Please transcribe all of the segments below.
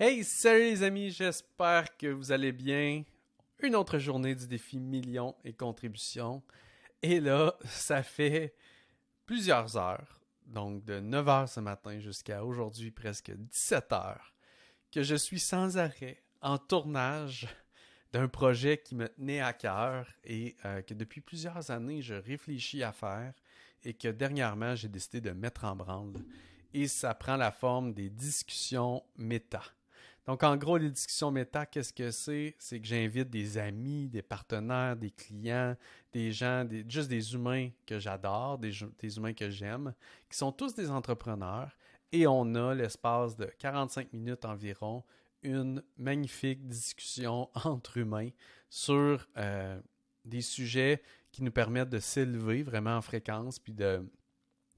Hey, salut les amis, j'espère que vous allez bien. Une autre journée du défi millions et contributions. Et là, ça fait plusieurs heures, donc de 9 heures ce matin jusqu'à aujourd'hui presque 17 heures, que je suis sans arrêt en tournage d'un projet qui me tenait à cœur et euh, que depuis plusieurs années je réfléchis à faire et que dernièrement j'ai décidé de mettre en branle. Et ça prend la forme des discussions méta. Donc, en gros, les discussions méta, qu'est-ce que c'est? C'est que j'invite des amis, des partenaires, des clients, des gens, des, juste des humains que j'adore, des, humains que j'aime, qui sont tous des entrepreneurs. Et on a l'espace de 45 minutes environ, une magnifique discussion entre humains sur euh, des sujets qui nous permettent de s'élever vraiment en fréquence, puis de,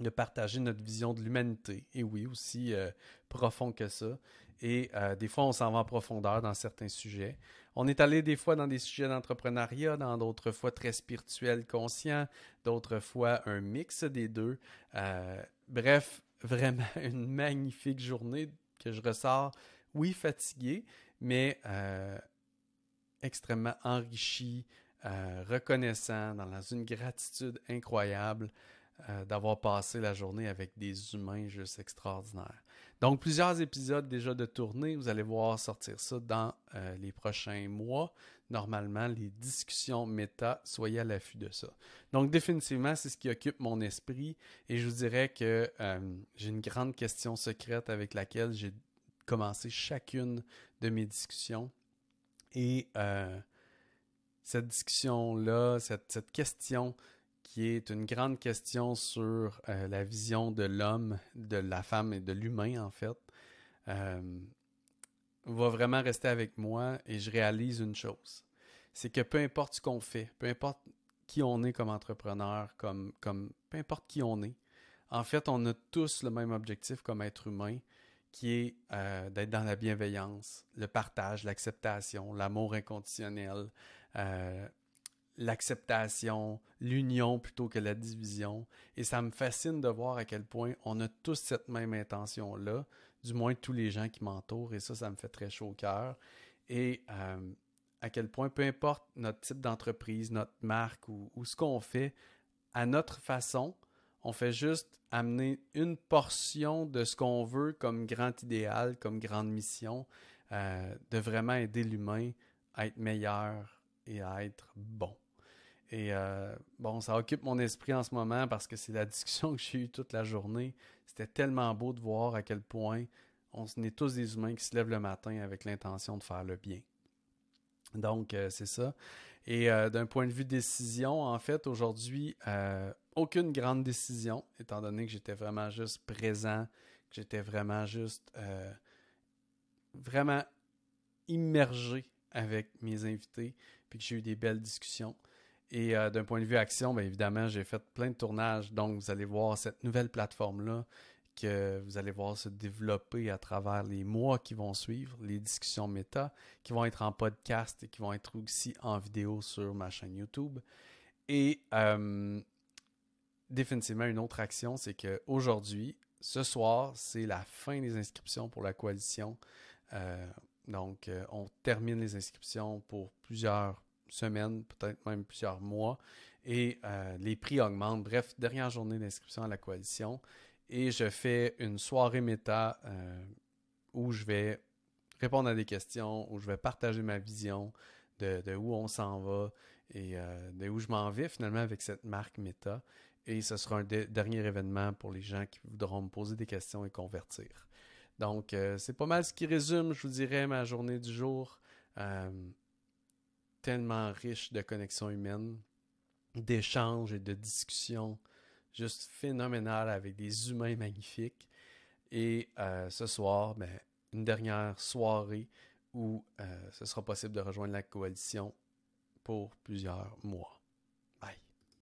de partager notre vision de l'humanité. Et oui, aussi euh, profond que ça. Et euh, des fois, on s'en va en profondeur dans certains sujets. On est allé des fois dans des sujets d'entrepreneuriat, dans d'autres fois très spirituels, conscients, d'autres fois un mix des deux. Euh, bref, vraiment une magnifique journée que je ressors, oui, fatigué, mais extrêmement enrichi, reconnaissant, dans une gratitude incroyable. Euh, d'avoir passé la journée avec des humains juste extraordinaires. Donc, plusieurs épisodes déjà de tournée. Vous allez voir sortir ça dans euh, les prochains mois. Normalement, les discussions méta, soyez à l'affût de ça. Donc, définitivement, c'est ce qui occupe mon esprit. Et je vous dirais que euh, j'ai une grande question secrète avec laquelle j'ai commencé chacune de mes discussions. Et cette discussion-là, cette, cette question qui est une grande question sur euh, la vision de l'homme, de la femme et de l'humain, en fait, euh, va vraiment rester avec moi et je réalise une chose. C'est que peu importe ce qu'on fait, peu importe qui on est comme entrepreneur, comme, comme peu importe qui on est, en fait, on a tous le même objectif comme être humain, qui est euh, d'être dans la bienveillance, le partage, l'acceptation, l'amour inconditionnel, l'acceptation, l'union plutôt que la division. Et ça me fascine de voir à quel point on a tous cette même intention-là, du moins tous les gens qui m'entourent, et ça, ça me fait très chaud au cœur. Et euh, à quel point, peu importe notre type d'entreprise, notre marque ou, ce qu'on fait, à notre façon, on fait juste amener une portion de ce qu'on veut comme grand idéal, comme grande mission, euh, de vraiment aider l'humain à être meilleur et à être bon. Et euh, bon, ça occupe mon esprit en ce moment parce que c'est la discussion que j'ai eue toute la journée. C'était tellement beau de voir à quel point on est tous des humains qui se lèvent le matin avec l'intention de faire le bien. Donc, euh, c'est ça. Et euh, d'un point de vue décision, en fait, aujourd'hui, aucune grande décision, étant donné que j'étais vraiment juste présent, que j'étais vraiment juste vraiment immergé avec mes invités, puis que j'ai eu des belles discussions. Et euh, d'un point de vue action, bien évidemment, j'ai fait plein de tournages. Donc, vous allez voir cette nouvelle plateforme-là que vous allez voir se développer à travers les mois qui vont suivre, les discussions méta, qui vont être en podcast et qui vont être aussi en vidéo sur ma chaîne YouTube. Et euh, définitivement, une autre action, c'est qu'aujourd'hui, ce soir, c'est la fin des inscriptions pour la coalition. Euh, donc, on termine les inscriptions pour plusieurs semaines, peut-être même plusieurs mois, et euh, les prix augmentent. Bref, dernière journée d'inscription à la coalition, et je fais une soirée méta euh, où je vais répondre à des questions, où je vais partager ma vision de, où on s'en va et euh, de où je m'en vais finalement avec cette marque méta. Et ce sera un dernier événement pour les gens qui voudront me poser des questions et convertir. Donc, c'est pas mal ce qui résume, je vous dirais, ma journée du jour tellement riche de connexions humaines, d'échanges et de discussions juste phénoménales avec des humains magnifiques. Et euh, ce soir, ben, une dernière soirée où euh, ce sera possible de rejoindre la coalition pour plusieurs mois.